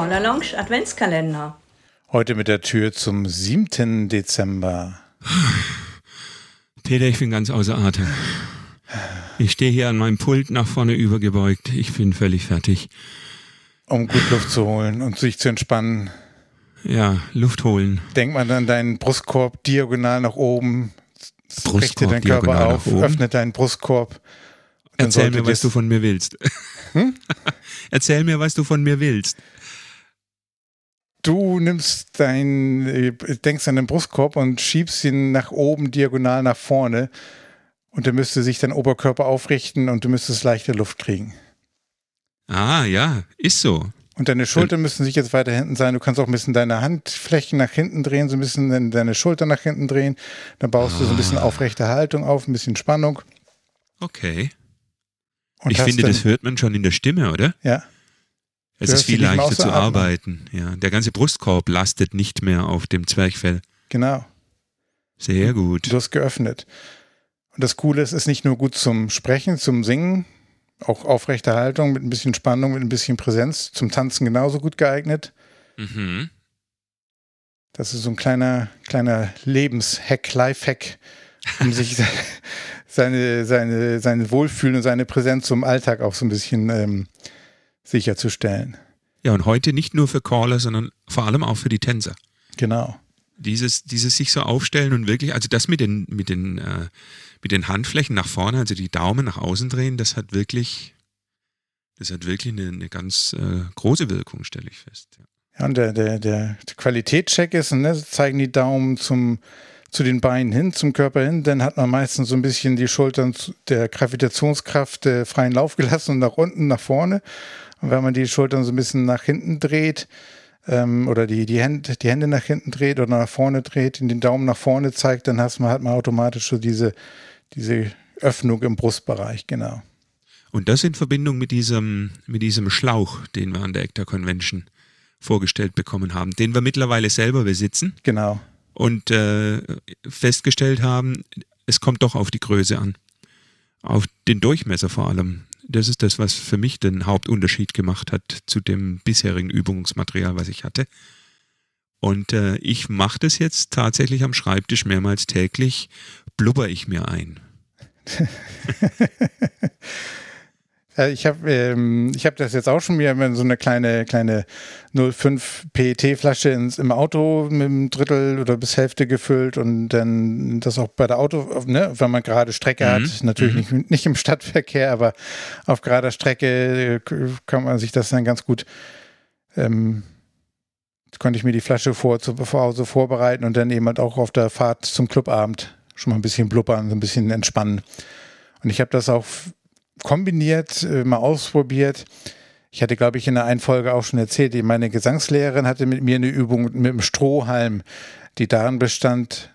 Corner Lounge Adventskalender. Heute mit der Tür zum 7. Dezember. Peter, ich bin ganz außer Atem. Ich stehe hier an meinem Pult nach vorne übergebeugt. Ich bin völlig fertig. Um gut Luft zu holen und sich zu entspannen. Ja, Luft holen. Denk mal an deinen Brustkorb diagonal nach oben. Brustkorb Richte deinen Körper diagonal auf, nach oben. öffne deinen Brustkorb. Dann Erzähl mir, was du von mir willst. Hm? Erzähl mir, was du von mir willst. Du nimmst dein, äh, denkst an den Brustkorb und schiebst ihn nach oben diagonal nach vorne. Und der müsste sich dein Oberkörper aufrichten und du müsstest leichte Luft kriegen. Ah, ja, ist so. Und deine Schultern müssen sich jetzt weiter hinten sein. Du kannst auch ein bisschen deine Handflächen nach hinten drehen, so ein bisschen deine- Schultern nach hinten drehen. Dann baust du so ein bisschen Ah. aufrechte Haltung auf, ein bisschen Spannung. Okay. Und ich finde, dann, das hört man schon in der Stimme, oder? Ja, Es ist viel leichter zu arbeiten. Ja, der ganze Brustkorb lastet nicht mehr auf dem Zwerchfell. genau. Sehr gut. Du hast geöffnet. Und das Coole ist, es ist nicht nur gut zum Sprechen, zum Singen, auch aufrechte Haltung mit ein bisschen Spannung, mit ein bisschen Präsenz, zum Tanzen genauso gut geeignet. Mhm. Das ist so ein kleiner, kleiner Lebenshack, Lifehack, um sich se- seine, seine, seine Wohlfühlen und seine Präsenz zum Alltag auch so ein bisschen ähm, sicherzustellen. Ja, und heute nicht nur für Caller, sondern vor allem auch für die Tänzer. Genau. Dieses, dieses sich so aufstellen und wirklich, also das mit den, mit den, äh, mit den Handflächen nach vorne, also die Daumen nach außen drehen, das hat wirklich, das hat wirklich eine, eine ganz äh, große Wirkung, stelle ich fest. Ja. Ja, und der, der, der Qualitätscheck ist, ne, zeigen die Daumen zum, zu den Beinen hin, zum Körper hin, dann hat man meistens so ein bisschen die Schultern der Gravitationskraft äh, freien Lauf gelassen und nach unten, nach vorne. Und wenn man die Schultern so ein bisschen nach hinten dreht, ähm, oder die, die, Hände, die Hände nach hinten dreht oder nach vorne dreht, in den Daumen nach vorne zeigt, dann hast man, hat man automatisch so diese, diese Öffnung im Brustbereich, genau. Und das in Verbindung mit diesem, mit diesem Schlauch, den wir an der ECTA Convention vorgestellt bekommen haben, den wir mittlerweile selber besitzen Genau. Und äh, festgestellt haben, es kommt doch auf die Größe an. Auf den Durchmesser vor allem. Das ist das, was für mich den Hauptunterschied gemacht hat zu dem bisherigen Übungsmaterial, was ich hatte. Und äh, ich mache das jetzt tatsächlich am Schreibtisch mehrmals täglich, blubber ich mir ein. Äh, Ich habe ähm, ich hab das jetzt auch schon wieder mit so eine kleine, kleine 05 PET-Flasche im Auto mit einem Drittel oder bis Hälfte gefüllt und dann das auch bei der Auto, ne, wenn man gerade Strecke Mhm. hat, natürlich nicht, nicht im Stadtverkehr, aber auf gerader Strecke äh, kann man sich das dann ganz gut, ähm, konnte ich mir die Flasche vor zu Hause vorbereiten und dann eben halt auch auf der Fahrt zum Clubabend schon mal ein bisschen blubbern, so ein bisschen entspannen. Und ich habe das auch kombiniert, äh, mal ausprobiert. Ich hatte, glaube ich, in der einen Folge auch schon erzählt, meine Gesangslehrerin hatte mit mir eine Übung mit einem Strohhalm, die darin bestand,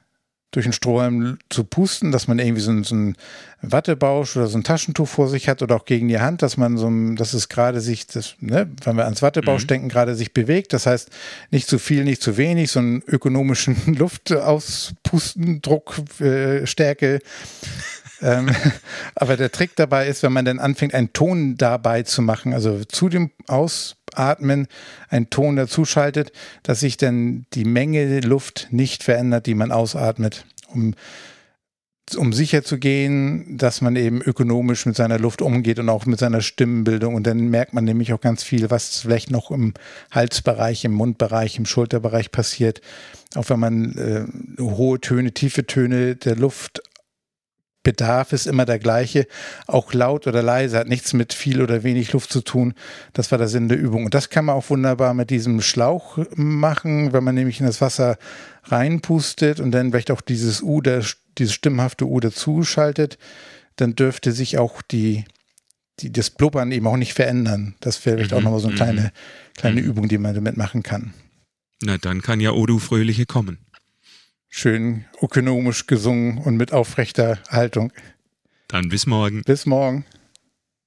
durch einen Strohhalm zu pusten, dass man irgendwie so einen, so einen Wattebausch oder so ein Taschentuch vor sich hat oder auch gegen die Hand, dass man so, dass es gerade sich, das, ne, wenn wir ans Wattebausch Mhm. denken, gerade sich bewegt. Das heißt, nicht zu viel, nicht zu wenig, so einen ökonomischen Luftauspusten, Druck, äh, Stärke. ähm, aber der Trick dabei ist, wenn man dann anfängt, einen Ton dabei zu machen, also zu dem Ausatmen einen Ton dazuschaltet, dass sich dann die Menge Luft nicht verändert, die man ausatmet, um, um sicher zu gehen, dass man eben ökonomisch mit seiner Luft umgeht und auch mit seiner Stimmenbildung. Und dann merkt man nämlich auch ganz viel, was vielleicht noch im Halsbereich, im Mundbereich, im Schulterbereich passiert. Auch wenn man äh, hohe Töne, tiefe Töne der Luft Bedarf ist immer der gleiche, auch laut oder leise, hat nichts mit viel oder wenig Luft zu tun. Das war der Sinn der Übung. Und das kann man auch wunderbar mit diesem Schlauch machen, wenn man nämlich in das Wasser reinpustet und dann vielleicht auch dieses U, der, dieses stimmhafte U dazuschaltet, dann dürfte sich auch die, die, das Blubbern eben auch nicht verändern. Das wäre vielleicht auch Mhm, nochmal so eine mhm. kleine, kleine Mhm. Übung, die man damit machen kann. Na, dann kann ja Odu Fröhliche kommen. Schön ökonomisch gesungen und mit aufrechter Haltung. Dann bis morgen. Bis morgen.